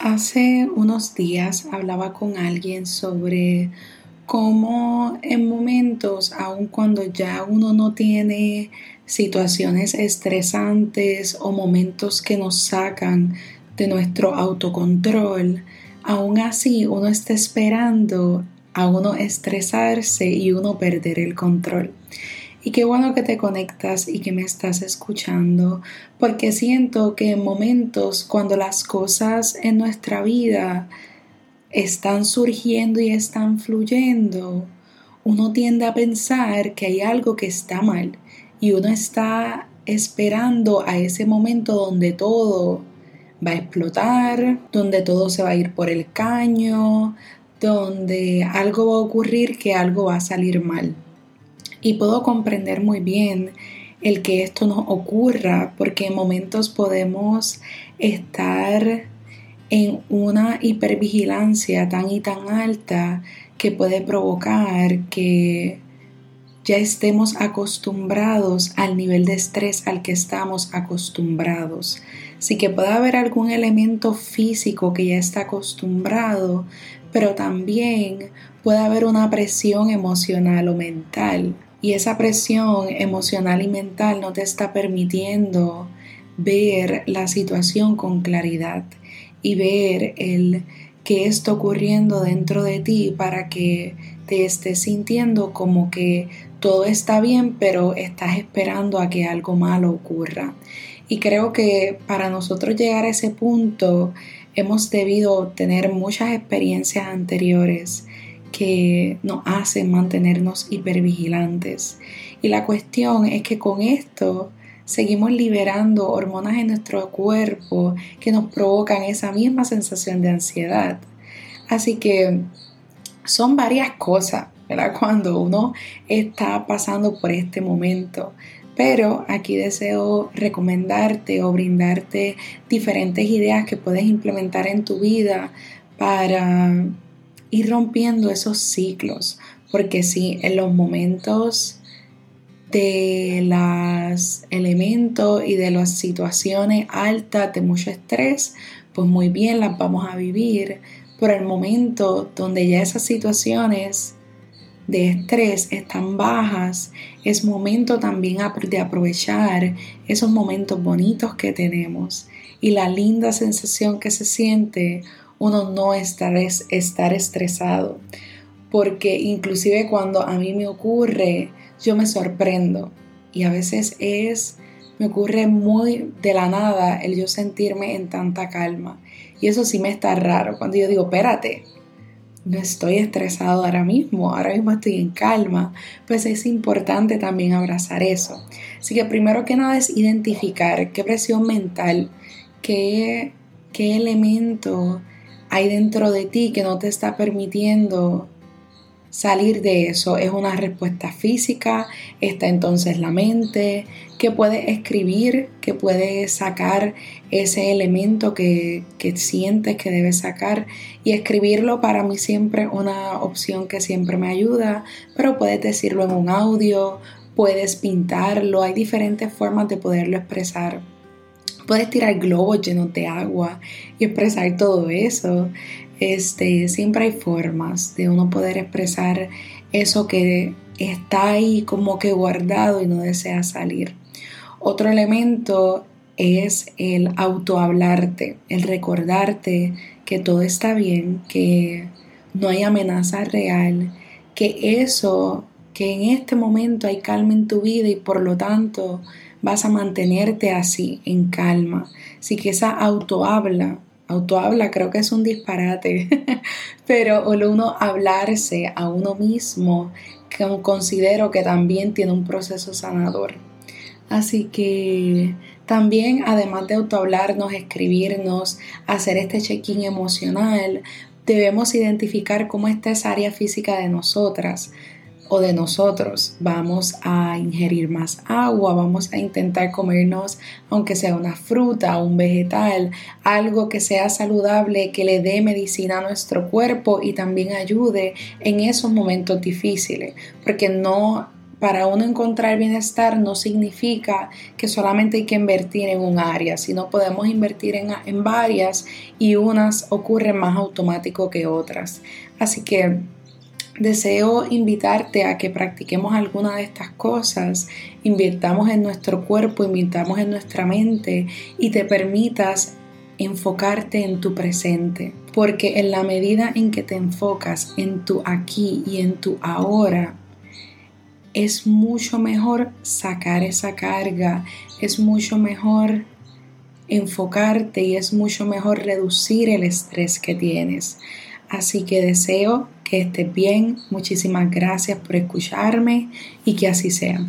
Hace unos días hablaba con alguien sobre cómo en momentos, aun cuando ya uno no tiene situaciones estresantes o momentos que nos sacan de nuestro autocontrol, aún así uno está esperando a uno estresarse y uno perder el control. Y qué bueno que te conectas y que me estás escuchando, porque siento que en momentos cuando las cosas en nuestra vida están surgiendo y están fluyendo, uno tiende a pensar que hay algo que está mal y uno está esperando a ese momento donde todo va a explotar, donde todo se va a ir por el caño, donde algo va a ocurrir que algo va a salir mal. Y puedo comprender muy bien el que esto nos ocurra porque en momentos podemos estar en una hipervigilancia tan y tan alta que puede provocar que ya estemos acostumbrados al nivel de estrés al que estamos acostumbrados. Sí que puede haber algún elemento físico que ya está acostumbrado, pero también puede haber una presión emocional o mental. Y esa presión emocional y mental no te está permitiendo ver la situación con claridad y ver el que está ocurriendo dentro de ti para que te estés sintiendo como que todo está bien, pero estás esperando a que algo malo ocurra. Y creo que para nosotros llegar a ese punto hemos debido tener muchas experiencias anteriores que nos hacen mantenernos hipervigilantes. Y la cuestión es que con esto seguimos liberando hormonas en nuestro cuerpo que nos provocan esa misma sensación de ansiedad. Así que son varias cosas. Cuando uno está pasando por este momento. Pero aquí deseo recomendarte o brindarte diferentes ideas que puedes implementar en tu vida para ir rompiendo esos ciclos. Porque si en los momentos de los elementos y de las situaciones altas de mucho estrés, pues muy bien las vamos a vivir. Por el momento donde ya esas situaciones de estrés están bajas, es momento también de aprovechar esos momentos bonitos que tenemos y la linda sensación que se siente uno no estar, estar estresado. Porque inclusive cuando a mí me ocurre, yo me sorprendo y a veces es, me ocurre muy de la nada el yo sentirme en tanta calma. Y eso sí me está raro cuando yo digo, espérate, no estoy estresado ahora mismo, ahora mismo estoy en calma, pues es importante también abrazar eso. Así que primero que nada es identificar qué presión mental, qué, qué elemento hay dentro de ti que no te está permitiendo salir de eso. Es una respuesta física, está entonces la mente, que puede escribir, que puede sacar ese elemento que, que sientes que debes sacar y escribirlo para mí siempre una opción que siempre me ayuda, pero puedes decirlo en un audio, puedes pintarlo, hay diferentes formas de poderlo expresar. Puedes tirar globos llenos de agua y expresar todo eso. Este, siempre hay formas de uno poder expresar eso que está ahí como que guardado y no desea salir. Otro elemento es el autohablarte, el recordarte que todo está bien, que no hay amenaza real, que eso, que en este momento hay calma en tu vida y por lo tanto vas a mantenerte así, en calma. Así que esa autohabla autohabla creo que es un disparate, pero uno hablarse a uno mismo considero que también tiene un proceso sanador. Así que también, además de autohablarnos, escribirnos, hacer este check-in emocional, debemos identificar cómo está esa área física de nosotras o de nosotros. Vamos a ingerir más agua, vamos a intentar comernos, aunque sea una fruta un vegetal, algo que sea saludable, que le dé medicina a nuestro cuerpo y también ayude en esos momentos difíciles, porque no para uno encontrar bienestar no significa que solamente hay que invertir en un área, sino podemos invertir en, en varias y unas ocurren más automático que otras. Así que Deseo invitarte a que practiquemos alguna de estas cosas, invirtamos en nuestro cuerpo, invirtamos en nuestra mente y te permitas enfocarte en tu presente, porque en la medida en que te enfocas en tu aquí y en tu ahora, es mucho mejor sacar esa carga, es mucho mejor enfocarte y es mucho mejor reducir el estrés que tienes. Así que deseo que estés bien, muchísimas gracias por escucharme y que así sea.